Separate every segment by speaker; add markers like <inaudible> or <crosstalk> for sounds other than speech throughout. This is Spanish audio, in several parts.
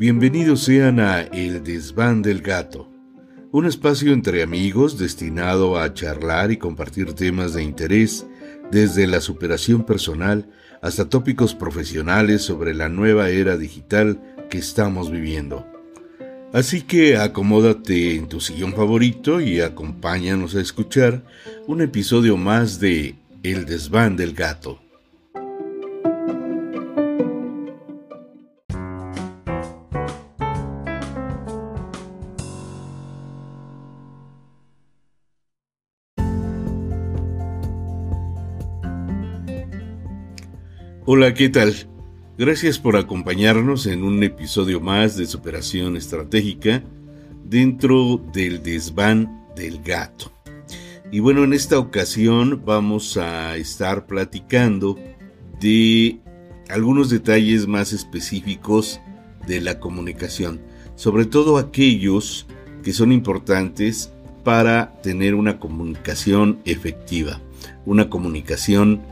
Speaker 1: Bienvenidos sean a El Desván del Gato, un espacio entre amigos destinado a charlar y compartir temas de interés desde la superación personal hasta tópicos profesionales sobre la nueva era digital que estamos viviendo. Así que acomódate en tu sillón favorito y acompáñanos a escuchar un episodio más de El Desván del Gato. Hola, ¿qué tal? Gracias por acompañarnos en un episodio más de Superación Estratégica dentro del desván del gato. Y bueno, en esta ocasión vamos a estar platicando de algunos detalles más específicos de la comunicación, sobre todo aquellos que son importantes para tener una comunicación efectiva, una comunicación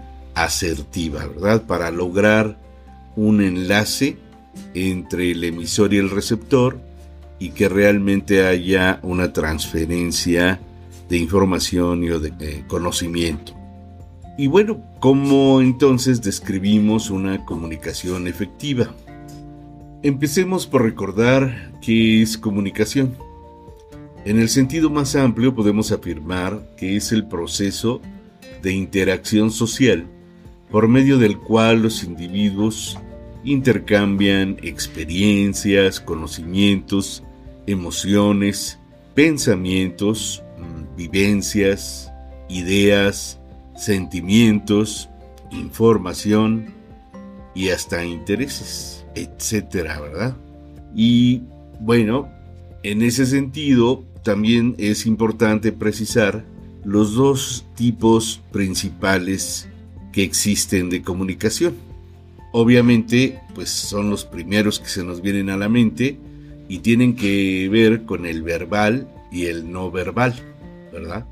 Speaker 1: asertiva, ¿verdad? Para lograr un enlace entre el emisor y el receptor y que realmente haya una transferencia de información y de eh, conocimiento. Y bueno, ¿cómo entonces describimos una comunicación efectiva? Empecemos por recordar qué es comunicación. En el sentido más amplio podemos afirmar que es el proceso de interacción social por medio del cual los individuos intercambian experiencias, conocimientos, emociones, pensamientos, mm, vivencias, ideas, sentimientos, información y hasta intereses, etcétera, ¿verdad? Y bueno, en ese sentido también es importante precisar los dos tipos principales que existen de comunicación. Obviamente, pues son los primeros que se nos vienen a la mente y tienen que ver con el verbal y el no verbal, ¿verdad?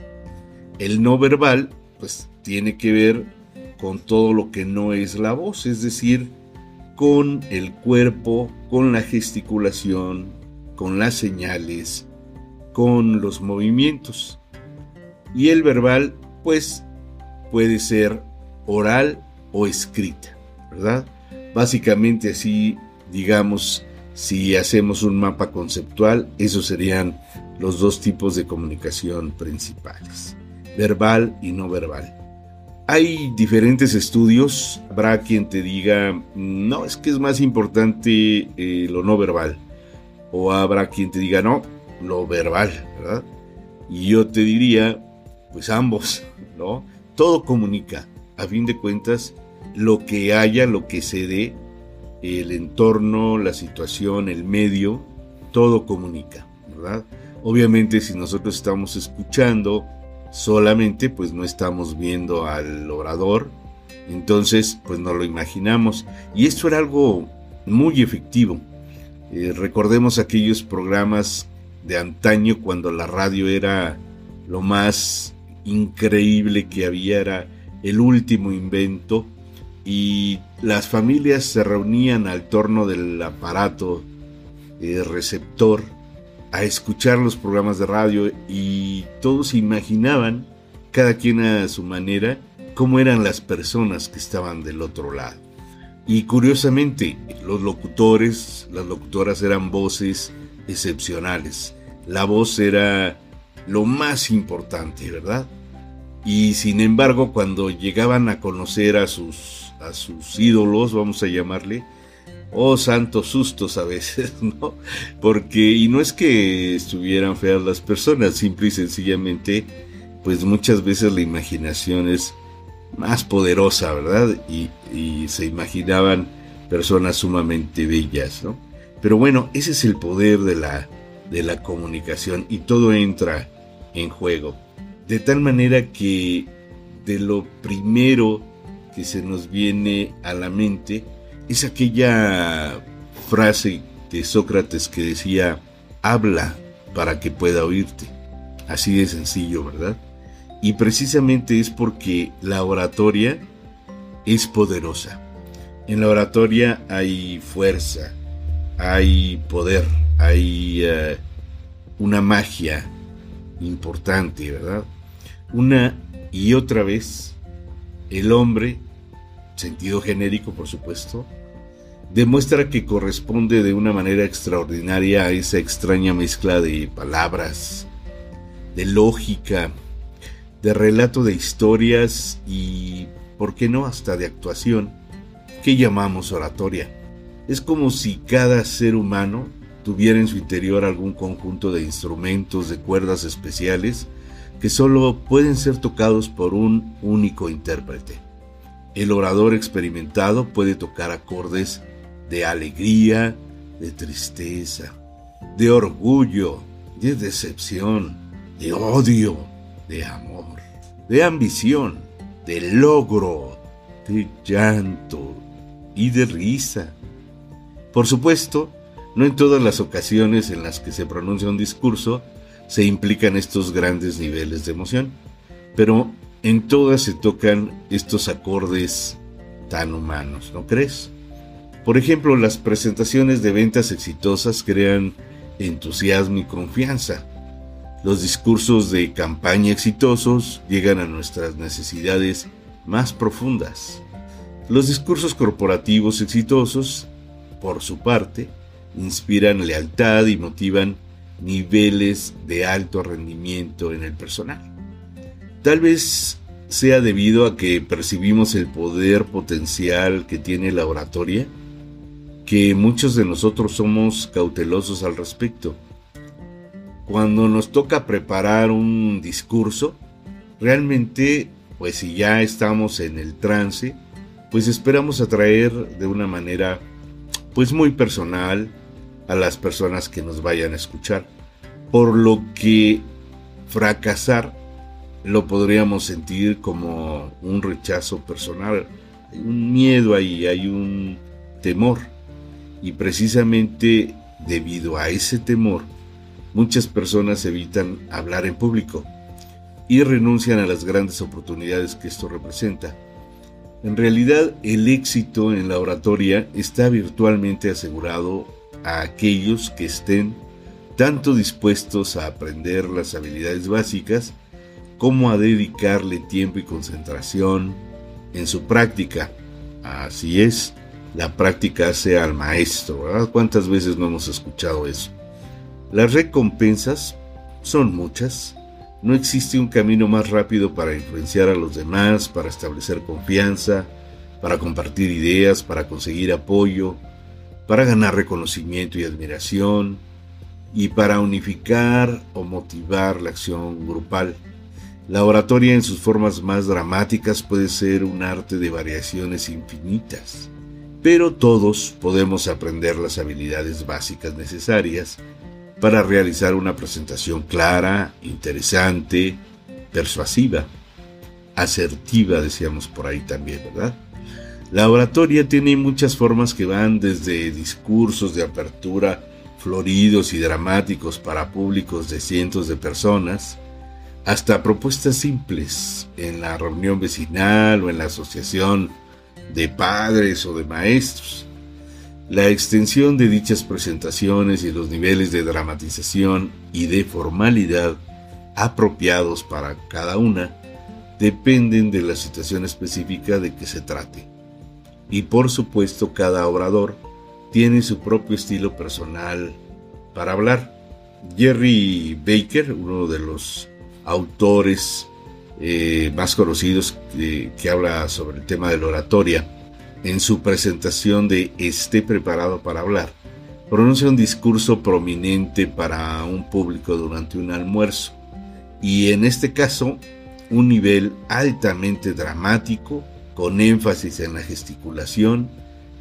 Speaker 1: El no verbal, pues tiene que ver con todo lo que no es la voz, es decir, con el cuerpo, con la gesticulación, con las señales, con los movimientos. Y el verbal, pues, puede ser oral o escrita, ¿verdad? Básicamente así, digamos, si hacemos un mapa conceptual, esos serían los dos tipos de comunicación principales, verbal y no verbal. Hay diferentes estudios, habrá quien te diga, no, es que es más importante eh, lo no verbal, o habrá quien te diga, no, lo verbal, ¿verdad? Y yo te diría, pues ambos, ¿no? Todo comunica, a fin de cuentas, lo que haya, lo que se dé, el entorno, la situación, el medio, todo comunica, ¿verdad? Obviamente si nosotros estamos escuchando solamente, pues no estamos viendo al orador, entonces pues no lo imaginamos. Y esto era algo muy efectivo. Eh, recordemos aquellos programas de antaño cuando la radio era lo más increíble que había, era el último invento y las familias se reunían al torno del aparato eh, receptor a escuchar los programas de radio y todos imaginaban, cada quien a su manera, cómo eran las personas que estaban del otro lado. Y curiosamente, los locutores, las locutoras eran voces excepcionales. La voz era lo más importante, ¿verdad? Y sin embargo, cuando llegaban a conocer a sus, a sus ídolos, vamos a llamarle, oh santos sustos a veces, <laughs> ¿no? Porque, y no es que estuvieran feas las personas, simple y sencillamente, pues muchas veces la imaginación es más poderosa, ¿verdad? Y, se imaginaban personas sumamente bellas, ¿no? Pero bueno, ese es el poder de la, de la comunicación y todo entra en juego. De tal manera que de lo primero que se nos viene a la mente es aquella frase de Sócrates que decía, habla para que pueda oírte. Así de sencillo, ¿verdad? Y precisamente es porque la oratoria es poderosa. En la oratoria hay fuerza, hay poder, hay eh, una magia importante, ¿verdad? Una y otra vez, el hombre, sentido genérico por supuesto, demuestra que corresponde de una manera extraordinaria a esa extraña mezcla de palabras, de lógica, de relato de historias y, ¿por qué no?, hasta de actuación, que llamamos oratoria. Es como si cada ser humano tuviera en su interior algún conjunto de instrumentos de cuerdas especiales que solo pueden ser tocados por un único intérprete. El orador experimentado puede tocar acordes de alegría, de tristeza, de orgullo, de decepción, de odio, de amor, de ambición, de logro, de llanto y de risa. Por supuesto, no en todas las ocasiones en las que se pronuncia un discurso se implican estos grandes niveles de emoción, pero en todas se tocan estos acordes tan humanos, ¿no crees? Por ejemplo, las presentaciones de ventas exitosas crean entusiasmo y confianza. Los discursos de campaña exitosos llegan a nuestras necesidades más profundas. Los discursos corporativos exitosos, por su parte, inspiran lealtad y motivan niveles de alto rendimiento en el personal. Tal vez sea debido a que percibimos el poder potencial que tiene la oratoria, que muchos de nosotros somos cautelosos al respecto. Cuando nos toca preparar un discurso, realmente, pues si ya estamos en el trance, pues esperamos atraer de una manera pues muy personal, a las personas que nos vayan a escuchar. Por lo que fracasar lo podríamos sentir como un rechazo personal. Hay un miedo ahí, hay un temor. Y precisamente debido a ese temor, muchas personas evitan hablar en público y renuncian a las grandes oportunidades que esto representa. En realidad, el éxito en la oratoria está virtualmente asegurado a aquellos que estén tanto dispuestos a aprender las habilidades básicas como a dedicarle tiempo y concentración en su práctica. Así es, la práctica hace al maestro. ¿verdad? ¿Cuántas veces no hemos escuchado eso? Las recompensas son muchas. No existe un camino más rápido para influenciar a los demás, para establecer confianza, para compartir ideas, para conseguir apoyo, para ganar reconocimiento y admiración y para unificar o motivar la acción grupal. La oratoria en sus formas más dramáticas puede ser un arte de variaciones infinitas, pero todos podemos aprender las habilidades básicas necesarias para realizar una presentación clara, interesante, persuasiva, asertiva, decíamos por ahí también, ¿verdad? La oratoria tiene muchas formas que van desde discursos de apertura floridos y dramáticos para públicos de cientos de personas, hasta propuestas simples en la reunión vecinal o en la asociación de padres o de maestros. La extensión de dichas presentaciones y los niveles de dramatización y de formalidad apropiados para cada una dependen de la situación específica de que se trate. Y por supuesto cada orador tiene su propio estilo personal para hablar. Jerry Baker, uno de los autores eh, más conocidos que, que habla sobre el tema de la oratoria, en su presentación de Esté preparado para hablar, pronuncia un discurso prominente para un público durante un almuerzo y en este caso un nivel altamente dramático con énfasis en la gesticulación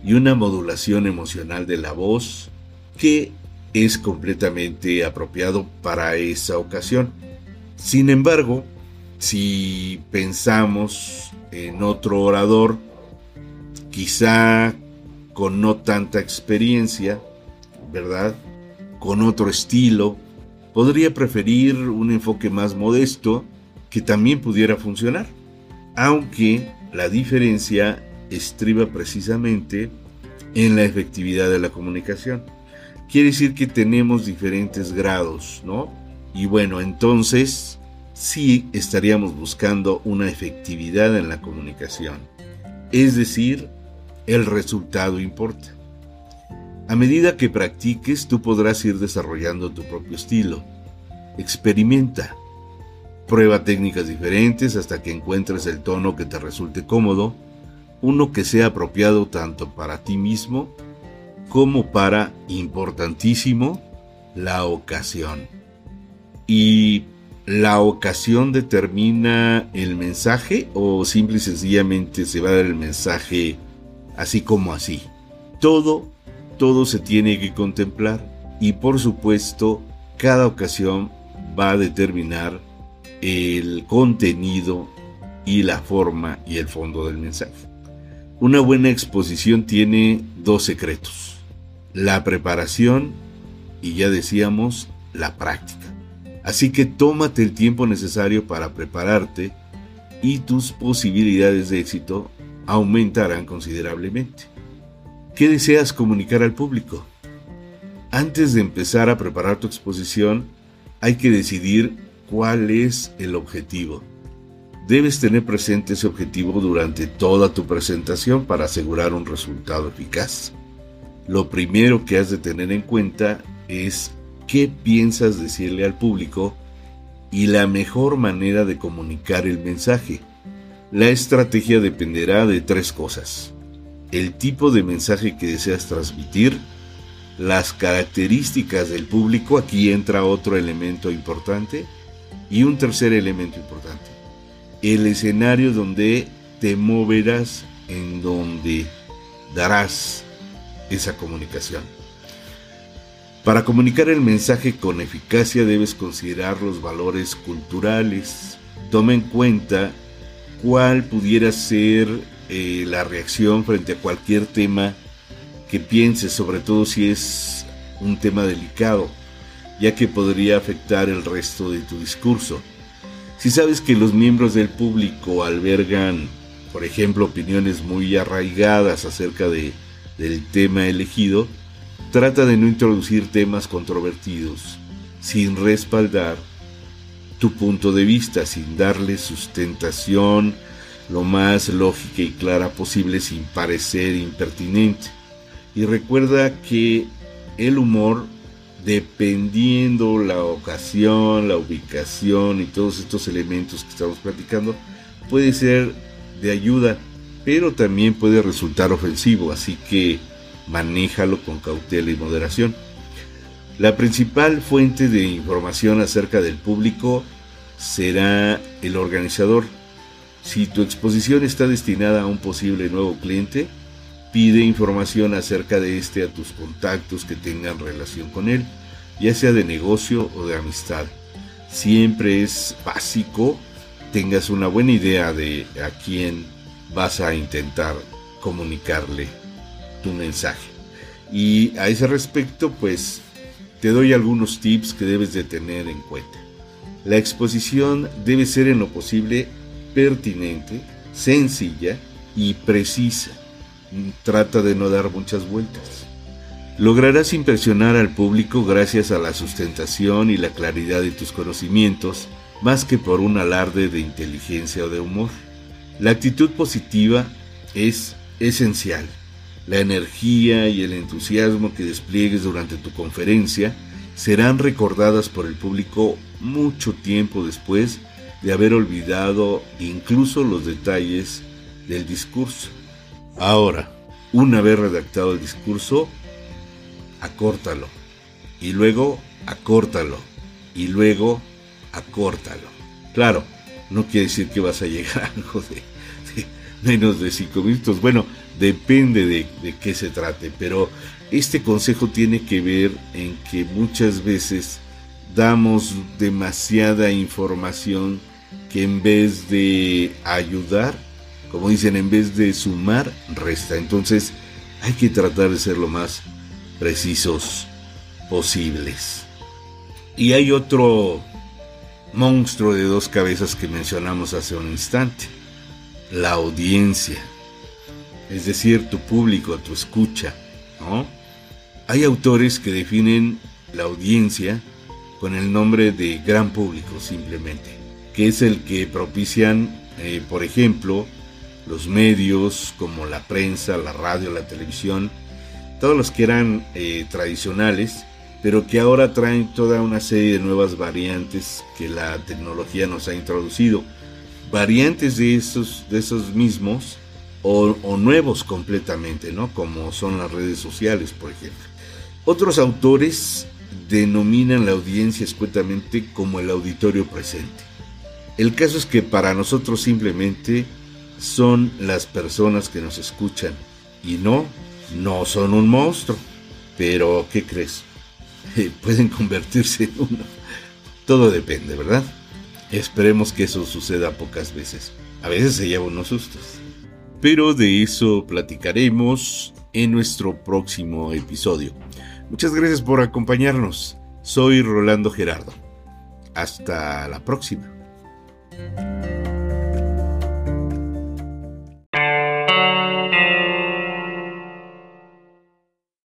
Speaker 1: y una modulación emocional de la voz que es completamente apropiado para esa ocasión. Sin embargo, si pensamos en otro orador, quizá con no tanta experiencia, ¿verdad? Con otro estilo, podría preferir un enfoque más modesto que también pudiera funcionar, aunque la diferencia estriba precisamente en la efectividad de la comunicación. quiere decir que tenemos diferentes grados, ¿no? Y bueno, entonces sí estaríamos buscando una efectividad en la comunicación. Es decir, el resultado importa. A medida que practiques, tú podrás ir desarrollando tu propio estilo. Experimenta. Prueba técnicas diferentes hasta que encuentres el tono que te resulte cómodo, uno que sea apropiado tanto para ti mismo como para, importantísimo, la ocasión. ¿Y la ocasión determina el mensaje o simple y sencillamente se va a dar el mensaje así como así? Todo, todo se tiene que contemplar y por supuesto cada ocasión va a determinar el contenido y la forma y el fondo del mensaje. Una buena exposición tiene dos secretos, la preparación y ya decíamos la práctica. Así que tómate el tiempo necesario para prepararte y tus posibilidades de éxito aumentarán considerablemente. ¿Qué deseas comunicar al público? Antes de empezar a preparar tu exposición, hay que decidir cuál es el objetivo. Debes tener presente ese objetivo durante toda tu presentación para asegurar un resultado eficaz. Lo primero que has de tener en cuenta es qué piensas decirle al público y la mejor manera de comunicar el mensaje. La estrategia dependerá de tres cosas. El tipo de mensaje que deseas transmitir, las características del público, aquí entra otro elemento importante, y un tercer elemento importante, el escenario donde te moverás, en donde darás esa comunicación. Para comunicar el mensaje con eficacia debes considerar los valores culturales. Toma en cuenta cuál pudiera ser eh, la reacción frente a cualquier tema que pienses, sobre todo si es un tema delicado ya que podría afectar el resto de tu discurso. Si sabes que los miembros del público albergan, por ejemplo, opiniones muy arraigadas acerca de, del tema elegido, trata de no introducir temas controvertidos, sin respaldar tu punto de vista, sin darle sustentación lo más lógica y clara posible sin parecer impertinente. Y recuerda que el humor dependiendo la ocasión, la ubicación y todos estos elementos que estamos platicando, puede ser de ayuda, pero también puede resultar ofensivo, así que manéjalo con cautela y moderación. La principal fuente de información acerca del público será el organizador. Si tu exposición está destinada a un posible nuevo cliente, Pide información acerca de este a tus contactos que tengan relación con él, ya sea de negocio o de amistad. Siempre es básico tengas una buena idea de a quién vas a intentar comunicarle tu mensaje. Y a ese respecto, pues te doy algunos tips que debes de tener en cuenta. La exposición debe ser en lo posible pertinente, sencilla y precisa trata de no dar muchas vueltas. Lograrás impresionar al público gracias a la sustentación y la claridad de tus conocimientos, más que por un alarde de inteligencia o de humor. La actitud positiva es esencial. La energía y el entusiasmo que despliegues durante tu conferencia serán recordadas por el público mucho tiempo después de haber olvidado incluso los detalles del discurso. Ahora, una vez redactado el discurso, acórtalo. Y luego, acórtalo. Y luego, acórtalo. Claro, no quiere decir que vas a llegar a algo de, menos de cinco minutos. Bueno, depende de, de qué se trate. Pero este consejo tiene que ver en que muchas veces damos demasiada información que en vez de ayudar, como dicen, en vez de sumar, resta. Entonces hay que tratar de ser lo más precisos posibles. Y hay otro monstruo de dos cabezas que mencionamos hace un instante, la audiencia, es decir, tu público, tu escucha, ¿no? Hay autores que definen la audiencia con el nombre de gran público simplemente, que es el que propician, eh, por ejemplo, los medios como la prensa, la radio, la televisión, todos los que eran eh, tradicionales, pero que ahora traen toda una serie de nuevas variantes que la tecnología nos ha introducido. Variantes de esos, de esos mismos o, o nuevos completamente, ¿no? Como son las redes sociales, por ejemplo. Otros autores denominan la audiencia escuetamente como el auditorio presente. El caso es que para nosotros simplemente son las personas que nos escuchan y no, no son un monstruo. Pero, ¿qué crees? <laughs> pueden convertirse en uno. Todo depende, ¿verdad? Esperemos que eso suceda pocas veces. A veces se lleva unos sustos. Pero de eso platicaremos en nuestro próximo episodio. Muchas gracias por acompañarnos. Soy Rolando Gerardo. Hasta la próxima.